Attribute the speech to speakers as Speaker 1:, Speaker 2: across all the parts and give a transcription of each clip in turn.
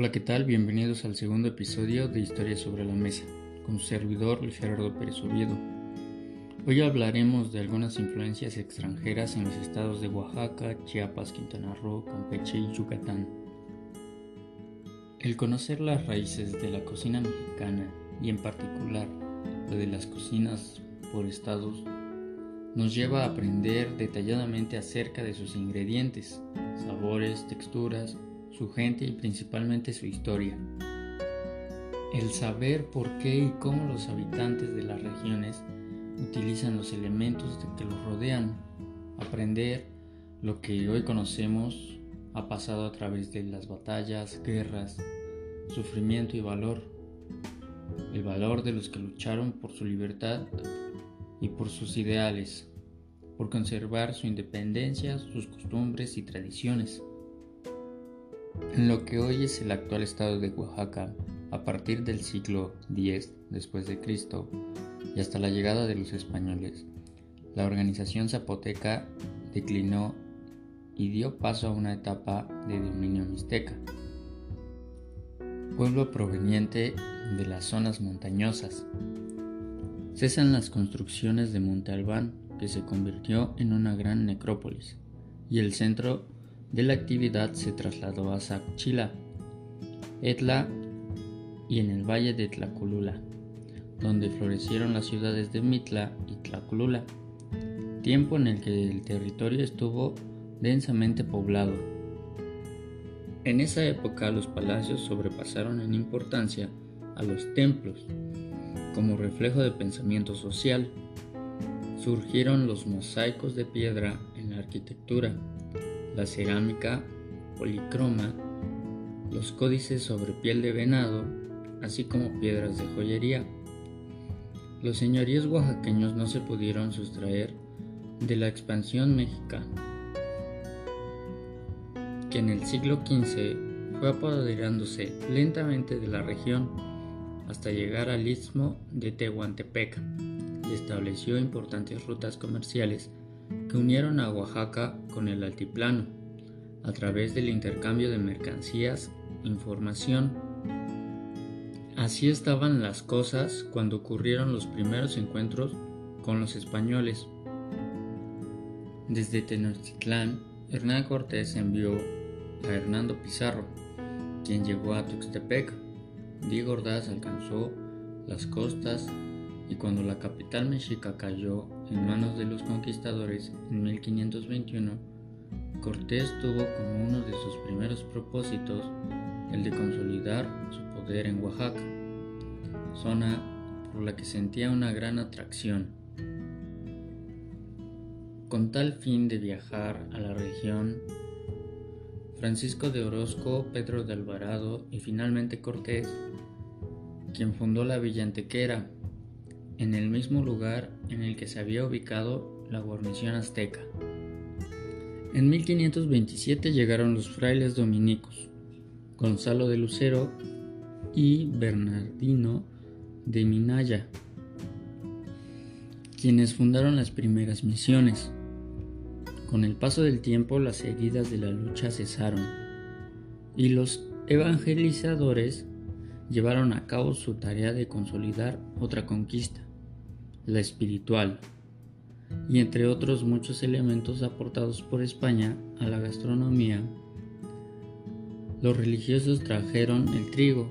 Speaker 1: Hola, ¿qué tal? Bienvenidos al segundo episodio de Historia sobre la Mesa, con su servidor Gerardo Pérez Oviedo. Hoy hablaremos de algunas influencias extranjeras en los estados de Oaxaca, Chiapas, Quintana Roo, Campeche y Yucatán. El conocer las raíces de la cocina mexicana y en particular la de las cocinas por estados nos lleva a aprender detalladamente acerca de sus ingredientes, sabores, texturas, su gente y principalmente su historia. El saber por qué y cómo los habitantes de las regiones utilizan los elementos que los rodean, aprender lo que hoy conocemos ha pasado a través de las batallas, guerras, sufrimiento y valor, el valor de los que lucharon por su libertad y por sus ideales, por conservar su independencia, sus costumbres y tradiciones. En lo que hoy es el actual estado de Oaxaca, a partir del siglo X después de Cristo y hasta la llegada de los españoles, la organización zapoteca declinó y dio paso a una etapa de dominio mixteca, pueblo proveniente de las zonas montañosas. Cesan las construcciones de Monte Albán, que se convirtió en una gran necrópolis, y el centro de la actividad se trasladó a Sacchila, Etla y en el valle de Tlacolula, donde florecieron las ciudades de Mitla y Tlacolula, tiempo en el que el territorio estuvo densamente poblado. En esa época los palacios sobrepasaron en importancia a los templos, como reflejo de pensamiento social. Surgieron los mosaicos de piedra en la arquitectura, la cerámica policroma, los códices sobre piel de venado, así como piedras de joyería. Los señoríos oaxaqueños no se pudieron sustraer de la expansión mexicana, que en el siglo XV fue apoderándose lentamente de la región hasta llegar al istmo de Tehuantepec y estableció importantes rutas comerciales que unieron a Oaxaca con el altiplano a través del intercambio de mercancías información. Así estaban las cosas cuando ocurrieron los primeros encuentros con los españoles. Desde Tenochtitlán, Hernán Cortés envió a Hernando Pizarro, quien llegó a Tuxtepec Diego Ordaz alcanzó las costas y cuando la capital mexica cayó en manos de los conquistadores en 1521, Cortés tuvo como uno de sus primeros propósitos el de consolidar su poder en Oaxaca, zona por la que sentía una gran atracción. Con tal fin de viajar a la región, Francisco de Orozco, Pedro de Alvarado y finalmente Cortés, quien fundó la Villa Antequera, en el mismo lugar en el que se había ubicado la guarnición azteca. En 1527 llegaron los frailes dominicos, Gonzalo de Lucero y Bernardino de Minaya, quienes fundaron las primeras misiones. Con el paso del tiempo las heridas de la lucha cesaron y los evangelizadores llevaron a cabo su tarea de consolidar otra conquista, la espiritual, y entre otros muchos elementos aportados por España a la gastronomía, los religiosos trajeron el trigo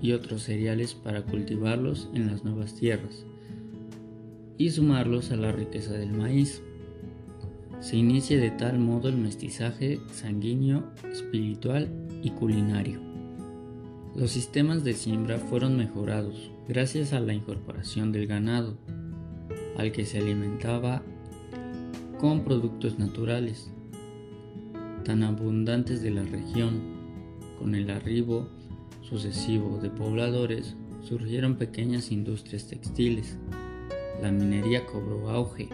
Speaker 1: y otros cereales para cultivarlos en las nuevas tierras y sumarlos a la riqueza del maíz se inicia de tal modo el mestizaje sanguíneo, espiritual y culinario. Los sistemas de siembra fueron mejorados gracias a la incorporación del ganado, al que se alimentaba con productos naturales, tan abundantes de la región. Con el arribo sucesivo de pobladores surgieron pequeñas industrias textiles. La minería cobró auge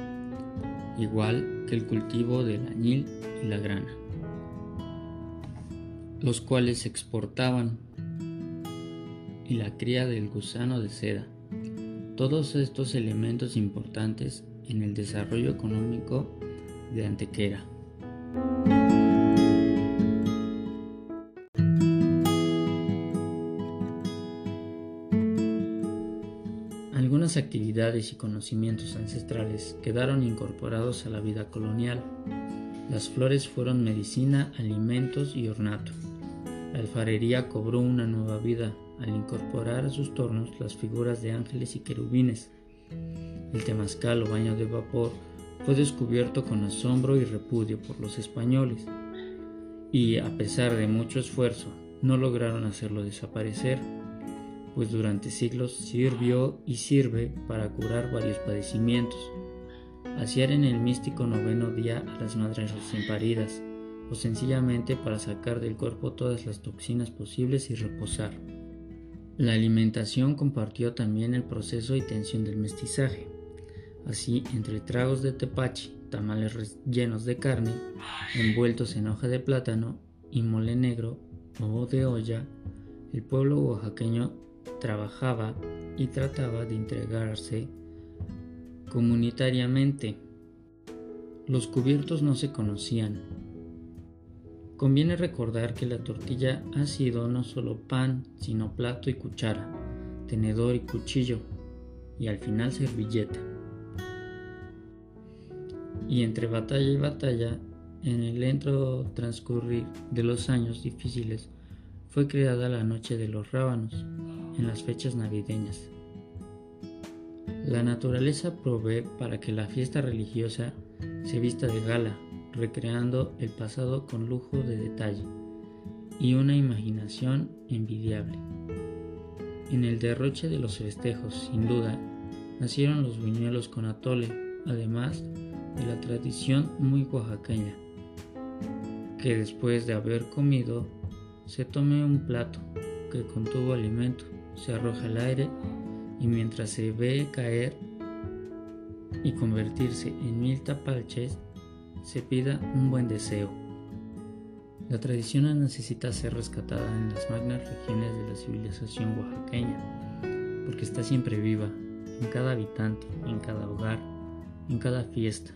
Speaker 1: igual que el cultivo del añil y la grana, los cuales se exportaban, y la cría del gusano de seda. Todos estos elementos importantes en el desarrollo económico de Antequera. Algunas actividades y conocimientos ancestrales quedaron incorporados a la vida colonial. Las flores fueron medicina, alimentos y ornato. La alfarería cobró una nueva vida al incorporar a sus tornos las figuras de ángeles y querubines. El temazcal o baño de vapor fue descubierto con asombro y repudio por los españoles, y a pesar de mucho esfuerzo no lograron hacerlo desaparecer pues durante siglos sirvió y sirve para curar varios padecimientos. Asear en el místico noveno día a las madres recién paridas, o sencillamente para sacar del cuerpo todas las toxinas posibles y reposar. La alimentación compartió también el proceso y tensión del mestizaje. Así, entre tragos de tepache, tamales llenos de carne, envueltos en hoja de plátano y mole negro o de olla, el pueblo oaxaqueño trabajaba y trataba de entregarse comunitariamente. Los cubiertos no se conocían. Conviene recordar que la tortilla ha sido no solo pan, sino plato y cuchara, tenedor y cuchillo, y al final servilleta. Y entre batalla y batalla, en el lento transcurrir de los años difíciles, fue creada la Noche de los Rábanos, en las fechas navideñas. La naturaleza provee para que la fiesta religiosa se vista de gala, recreando el pasado con lujo de detalle y una imaginación envidiable. En el derroche de los festejos, sin duda, nacieron los buñuelos con atole, además de la tradición muy oaxaqueña, que después de haber comido se tome un plato que contuvo alimento se arroja al aire y mientras se ve caer y convertirse en mil tapalches, se pida un buen deseo. La tradición necesita ser rescatada en las magnas regiones de la civilización oaxaqueña, porque está siempre viva, en cada habitante, en cada hogar, en cada fiesta.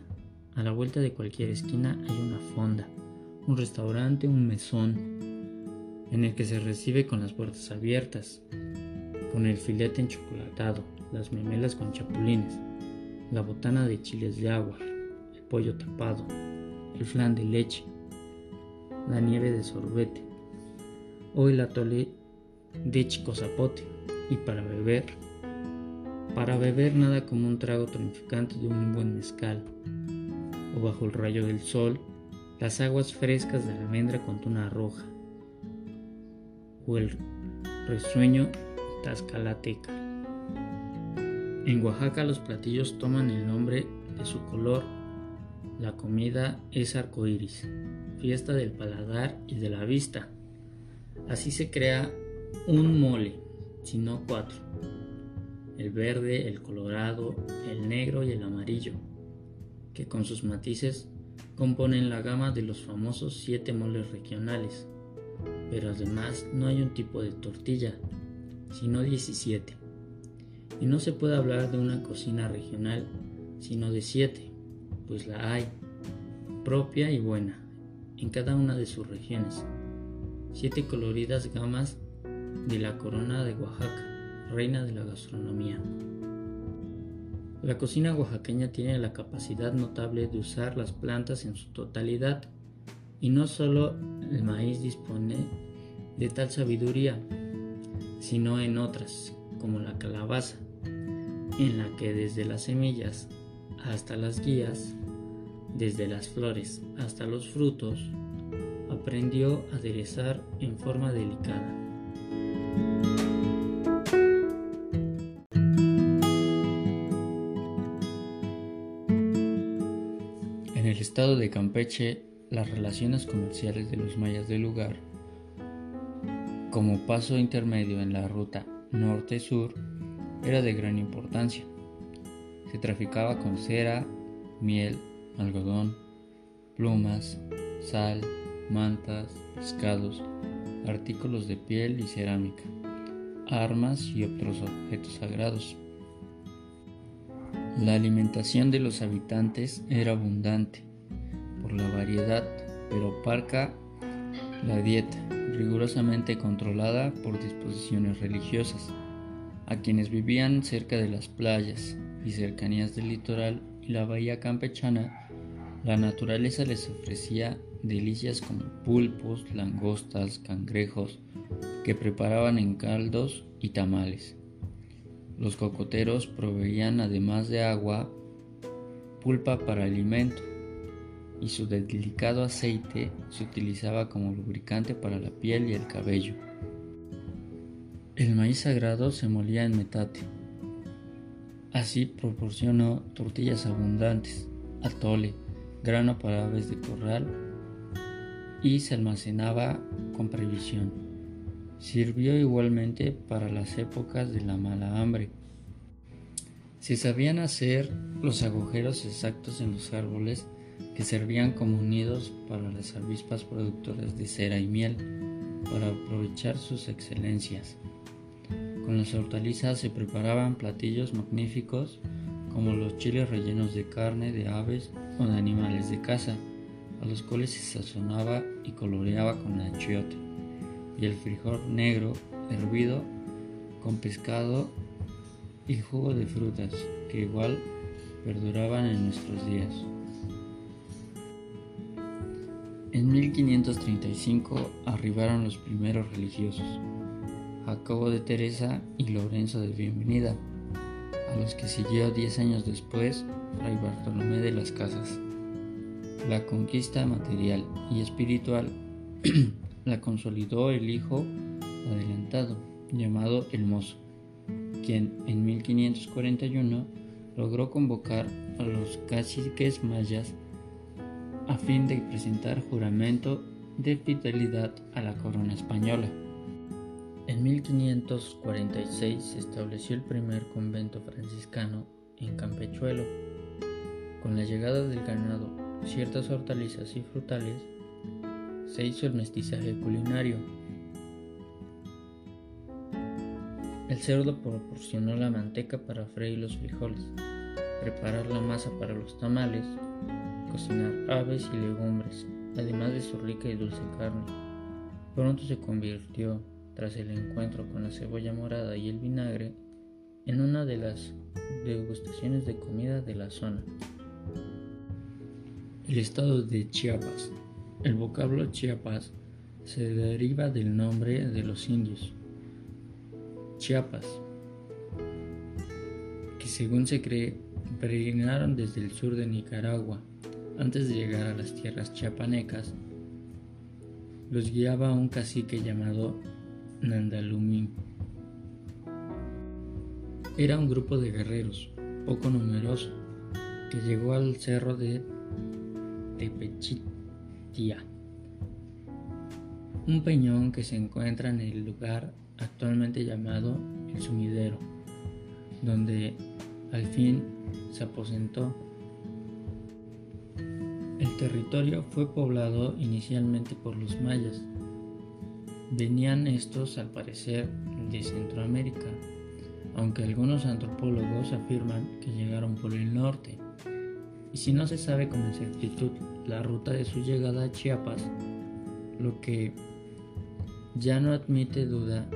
Speaker 1: A la vuelta de cualquier esquina hay una fonda, un restaurante, un mesón, en el que se recibe con las puertas abiertas, con el filete enchocolatado, las memelas con chapulines, la botana de chiles de agua, pollo tapado, el flan de leche, la nieve de sorbete o el atole de chicozapote y para beber, para beber nada como un trago tonificante de un buen mezcal o bajo el rayo del sol, las aguas frescas de almendra con tuna roja o el resueño Tlaxcalateca. En Oaxaca los platillos toman el nombre de su color. La comida es arcoíris, fiesta del paladar y de la vista. Así se crea un mole, si no cuatro. El verde, el colorado, el negro y el amarillo, que con sus matices componen la gama de los famosos siete moles regionales. Pero además no hay un tipo de tortilla, sino 17. Y no se puede hablar de una cocina regional, sino de 7, pues la hay, propia y buena, en cada una de sus regiones. Siete coloridas gamas de la corona de Oaxaca, reina de la gastronomía. La cocina oaxaqueña tiene la capacidad notable de usar las plantas en su totalidad, y no solo el maíz dispone de tal sabiduría, sino en otras, como la calabaza, en la que desde las semillas hasta las guías, desde las flores hasta los frutos, aprendió a aderezar en forma delicada. En el estado de Campeche, las relaciones comerciales de los mayas del lugar como paso intermedio en la ruta norte-sur, era de gran importancia. Se traficaba con cera, miel, algodón, plumas, sal, mantas, pescados, artículos de piel y cerámica, armas y otros objetos sagrados. La alimentación de los habitantes era abundante por la variedad, pero parca la dieta rigurosamente controlada por disposiciones religiosas. A quienes vivían cerca de las playas y cercanías del litoral y la bahía campechana, la naturaleza les ofrecía delicias como pulpos, langostas, cangrejos, que preparaban en caldos y tamales. Los cocoteros proveían además de agua, pulpa para alimento, y su delicado aceite se utilizaba como lubricante para la piel y el cabello. El maíz sagrado se molía en metate. Así proporcionó tortillas abundantes, atole, grano para aves de corral y se almacenaba con previsión. Sirvió igualmente para las épocas de la mala hambre. Se sabían hacer los agujeros exactos en los árboles que servían como nidos para las avispas productoras de cera y miel, para aprovechar sus excelencias. Con las hortalizas se preparaban platillos magníficos como los chiles rellenos de carne de aves o de animales de caza, a los cuales se sazonaba y coloreaba con achiote, y el frijol negro hervido con pescado y jugo de frutas, que igual perduraban en nuestros días. En 1535 arribaron los primeros religiosos, Jacobo de Teresa y Lorenzo de Bienvenida, a los que siguió diez años después Fray Bartolomé de las Casas. La conquista material y espiritual la consolidó el hijo adelantado, llamado El Mozo, quien en 1541 logró convocar a los caciques mayas a fin de presentar juramento de fidelidad a la corona española. En 1546 se estableció el primer convento franciscano en Campechuelo. Con la llegada del ganado, ciertas hortalizas y frutales, se hizo el mestizaje culinario. El cerdo proporcionó la manteca para freír los frijoles, preparar la masa para los tamales, cocinar aves y legumbres, además de su rica y dulce carne. Pronto se convirtió tras el encuentro con la cebolla morada y el vinagre, en una de las degustaciones de comida de la zona. El estado de Chiapas. El vocablo Chiapas se deriva del nombre de los indios, Chiapas, que según se cree peregrinaron desde el sur de Nicaragua antes de llegar a las tierras chiapanecas. Los guiaba un cacique llamado Nandalumín. Era un grupo de guerreros, poco numeroso, que llegó al cerro de Tepechitia, un peñón que se encuentra en el lugar actualmente llamado El Sumidero, donde al fin se aposentó. El territorio fue poblado inicialmente por los mayas, Venían estos al parecer de Centroamérica, aunque algunos antropólogos afirman que llegaron por el norte. Y si no se sabe con exactitud la ruta de su llegada a Chiapas, lo que ya no admite duda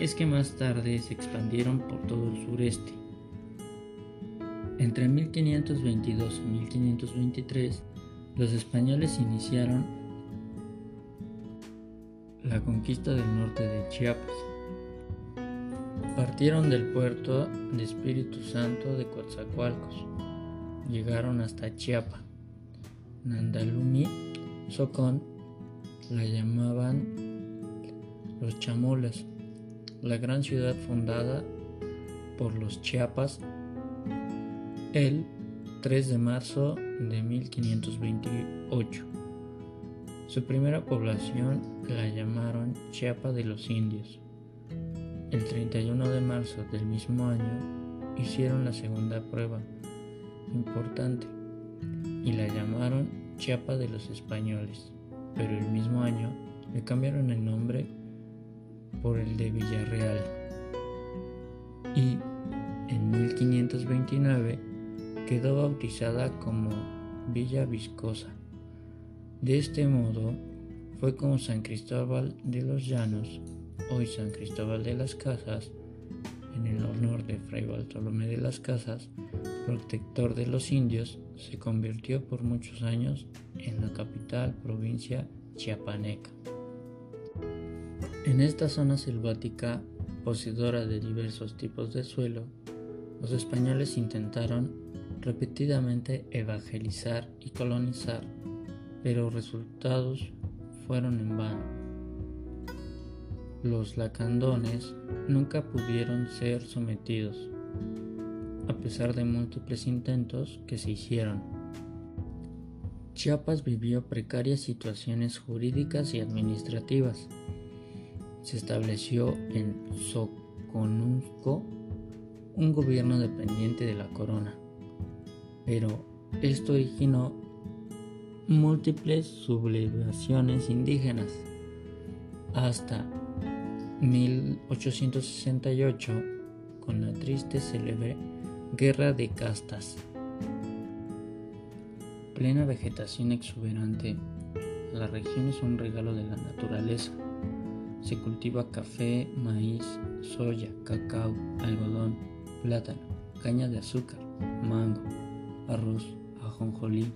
Speaker 1: es que más tarde se expandieron por todo el sureste. Entre 1522 y 1523, los españoles iniciaron la conquista del norte de Chiapas. Partieron del puerto de Espíritu Santo de Coatzacoalcos. Llegaron hasta Chiapa. Nandalumi, Socón, la llamaban los chamolas, la gran ciudad fundada por los Chiapas el 3 de marzo de 1528. Su primera población la llamaron Chiapa de los Indios. El 31 de marzo del mismo año hicieron la segunda prueba importante y la llamaron Chiapa de los Españoles, pero el mismo año le cambiaron el nombre por el de Villarreal. Y en 1529 quedó bautizada como Villa Viscosa. De este modo fue como San Cristóbal de los Llanos, hoy San Cristóbal de las Casas, en el honor de Fray Bartolomé de las Casas, protector de los indios, se convirtió por muchos años en la capital provincia chiapaneca. En esta zona selvática, poseedora de diversos tipos de suelo, los españoles intentaron repetidamente evangelizar y colonizar, pero resultados fueron en vano los lacandones nunca pudieron ser sometidos, a pesar de múltiples intentos que se hicieron. Chiapas vivió precarias situaciones jurídicas y administrativas. Se estableció en Soconusco un gobierno dependiente de la corona, pero esto originó múltiples sublevaciones indígenas hasta 1868 con la triste célebre Guerra de Castas. Plena vegetación exuberante, la región es un regalo de la naturaleza. Se cultiva café, maíz, soya, cacao, algodón, plátano, caña de azúcar, mango, arroz, ajonjolí,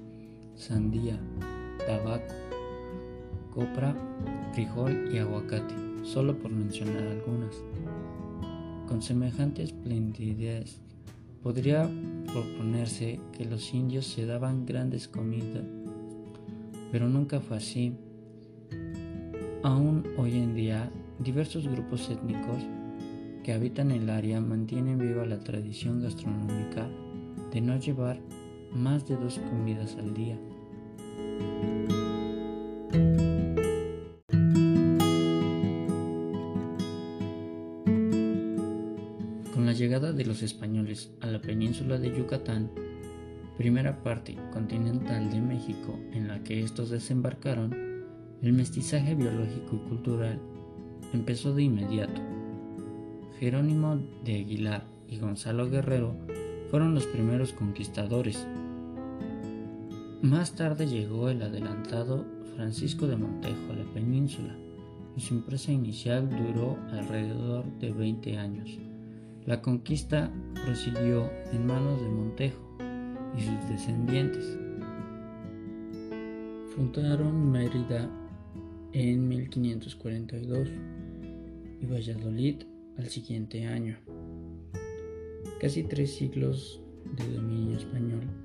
Speaker 1: sandía, tabaco, copra, frijol y aguacate solo por mencionar algunas. Con semejante esplendidez, podría proponerse que los indios se daban grandes comidas, pero nunca fue así. Aún hoy en día, diversos grupos étnicos que habitan el área mantienen viva la tradición gastronómica de no llevar más de dos comidas al día. llegada de los españoles a la península de Yucatán, primera parte continental de México en la que estos desembarcaron, el mestizaje biológico y cultural empezó de inmediato. Jerónimo de Aguilar y Gonzalo Guerrero fueron los primeros conquistadores. Más tarde llegó el adelantado Francisco de Montejo a la península y su empresa inicial duró alrededor de 20 años. La conquista prosiguió en manos de Montejo y sus descendientes. Fundaron Mérida en 1542 y Valladolid al siguiente año. Casi tres siglos de dominio español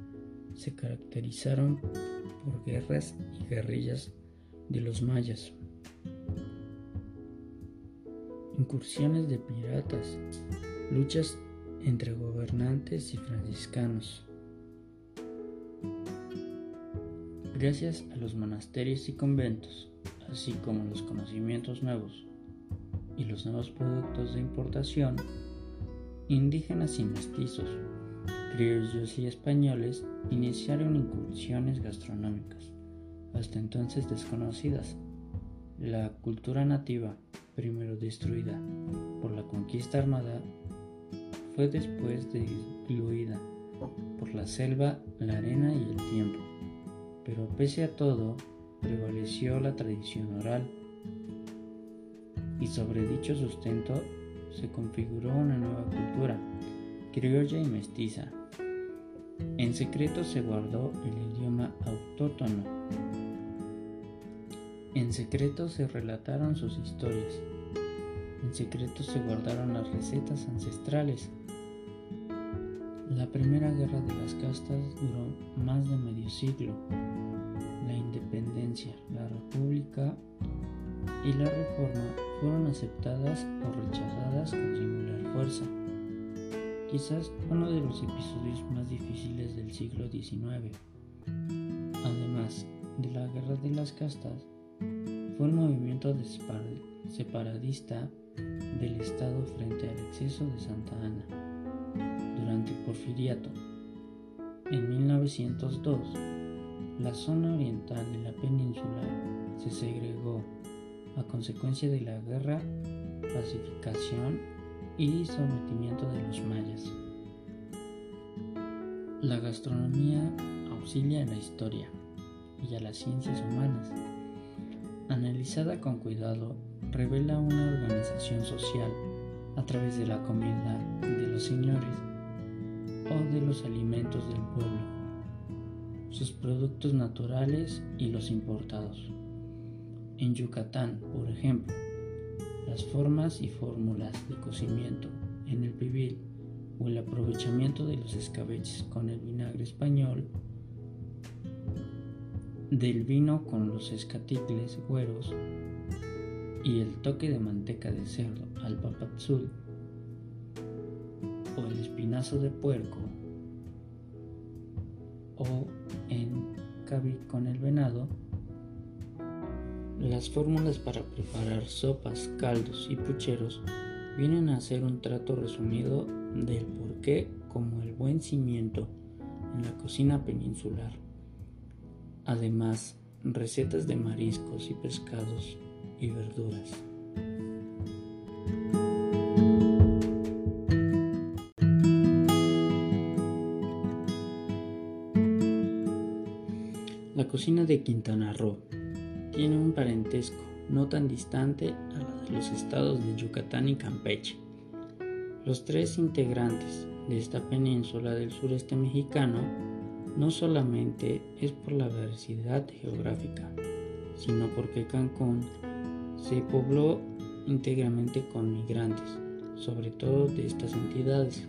Speaker 1: se caracterizaron por guerras y guerrillas de los mayas, incursiones de piratas, luchas entre gobernantes y franciscanos. Gracias a los monasterios y conventos, así como los conocimientos nuevos y los nuevos productos de importación, indígenas y mestizos, criollos y españoles iniciaron incursiones gastronómicas, hasta entonces desconocidas. La cultura nativa, primero destruida por la conquista armada, fue después diluida por la selva, la arena y el tiempo. Pero pese a todo, prevaleció la tradición oral. Y sobre dicho sustento se configuró una nueva cultura, criolla y mestiza. En secreto se guardó el idioma autóctono. En secreto se relataron sus historias. En secreto se guardaron las recetas ancestrales la primera guerra de las castas duró más de medio siglo. La independencia, la república y la reforma fueron aceptadas o rechazadas con singular fuerza. Quizás uno de los episodios más difíciles del siglo XIX. Además de la guerra de las castas, fue un movimiento separadista del Estado frente al exceso de Santa Ana durante Porfiriato. En 1902, la zona oriental de la península se segregó a consecuencia de la guerra, pacificación y sometimiento de los mayas. La gastronomía auxilia a la historia y a las ciencias humanas. Analizada con cuidado, revela una organización social a través de la comida de los señores o de los alimentos del pueblo, sus productos naturales y los importados. En Yucatán, por ejemplo, las formas y fórmulas de cocimiento en el pibil o el aprovechamiento de los escabeches con el vinagre español, del vino con los escaticles güeros y el toque de manteca de cerdo al papazul o el espinazo de puerco o en cabi con el venado, las fórmulas para preparar sopas, caldos y pucheros vienen a ser un trato resumido del porqué como el buen cimiento en la cocina peninsular. Además, recetas de mariscos y pescados y verduras. La cocina de Quintana Roo tiene un parentesco no tan distante a los estados de Yucatán y Campeche. Los tres integrantes de esta península del sureste mexicano no solamente es por la diversidad geográfica, sino porque Cancún se pobló íntegramente con migrantes, sobre todo de estas entidades.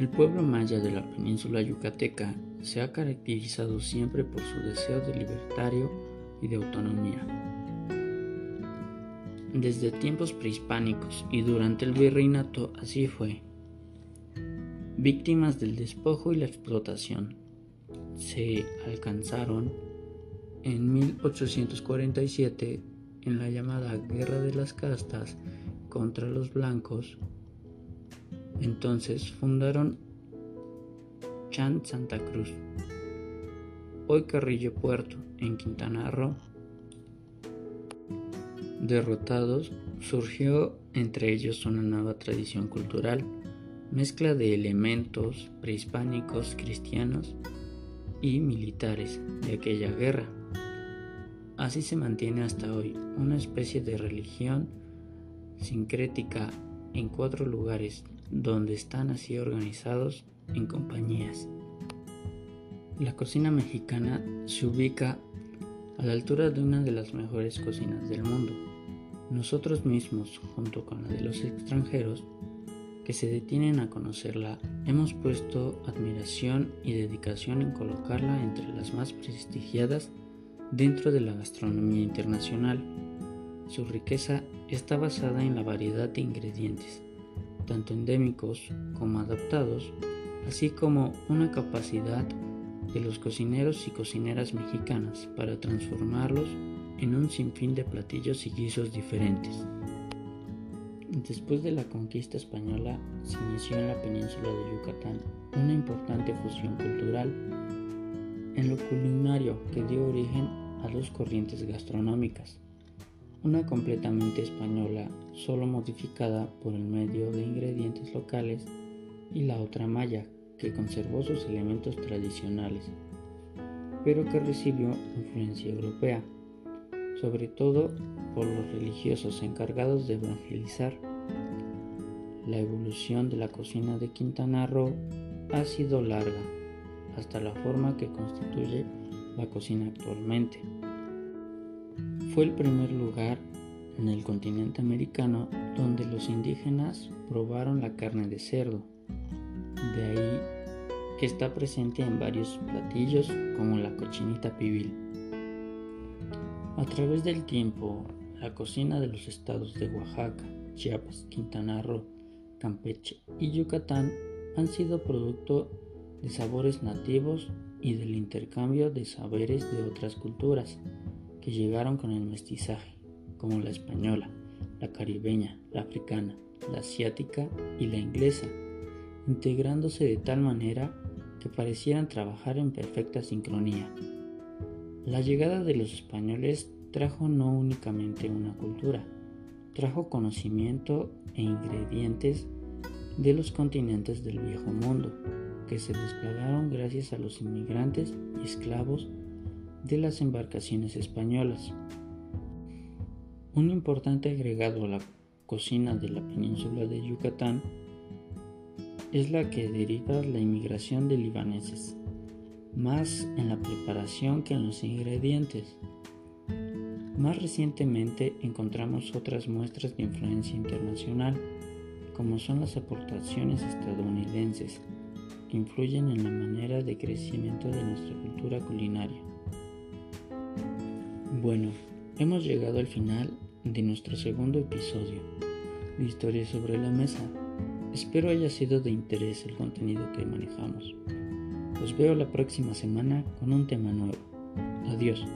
Speaker 1: El pueblo maya de la península yucateca se ha caracterizado siempre por su deseo de libertario y de autonomía. Desde tiempos prehispánicos y durante el virreinato así fue. Víctimas del despojo y la explotación, se alcanzaron en 1847 en la llamada Guerra de las Castas contra los blancos. Entonces fundaron Chan Santa Cruz, hoy Carrillo Puerto, en Quintana Roo. Derrotados, surgió entre ellos una nueva tradición cultural, mezcla de elementos prehispánicos, cristianos y militares de aquella guerra. Así se mantiene hasta hoy una especie de religión sincrética en cuatro lugares donde están así organizados en compañías. La cocina mexicana se ubica a la altura de una de las mejores cocinas del mundo. Nosotros mismos, junto con la de los extranjeros, que se detienen a conocerla, hemos puesto admiración y dedicación en colocarla entre las más prestigiadas dentro de la gastronomía internacional. Su riqueza está basada en la variedad de ingredientes, tanto endémicos como adaptados, así como una capacidad de los cocineros y cocineras mexicanas para transformarlos en un sinfín de platillos y guisos diferentes. Después de la conquista española se inició en la península de Yucatán una importante fusión cultural en lo culinario que dio origen a dos corrientes gastronómicas, una completamente española, solo modificada por el medio de ingredientes locales, y la otra maya, que conservó sus elementos tradicionales, pero que recibió influencia europea, sobre todo por los religiosos encargados de evangelizar. La evolución de la cocina de Quintana Roo ha sido larga, hasta la forma que constituye la cocina actualmente. Fue el primer lugar en el continente americano donde los indígenas probaron la carne de cerdo de ahí que está presente en varios platillos como la cochinita pibil. A través del tiempo, la cocina de los estados de Oaxaca, Chiapas, Quintana Roo, Campeche y Yucatán han sido producto de sabores nativos y del intercambio de saberes de otras culturas que llegaron con el mestizaje, como la española, la caribeña, la africana, la asiática y la inglesa integrándose de tal manera que parecieran trabajar en perfecta sincronía. La llegada de los españoles trajo no únicamente una cultura, trajo conocimiento e ingredientes de los continentes del viejo mundo, que se desplegaron gracias a los inmigrantes y esclavos de las embarcaciones españolas. Un importante agregado a la cocina de la península de Yucatán es la que deriva la inmigración de libaneses, más en la preparación que en los ingredientes. Más recientemente encontramos otras muestras de influencia internacional, como son las aportaciones estadounidenses, que influyen en la manera de crecimiento de nuestra cultura culinaria. Bueno, hemos llegado al final de nuestro segundo episodio de Historia sobre la Mesa. Espero haya sido de interés el contenido que manejamos. Los veo la próxima semana con un tema nuevo. Adiós.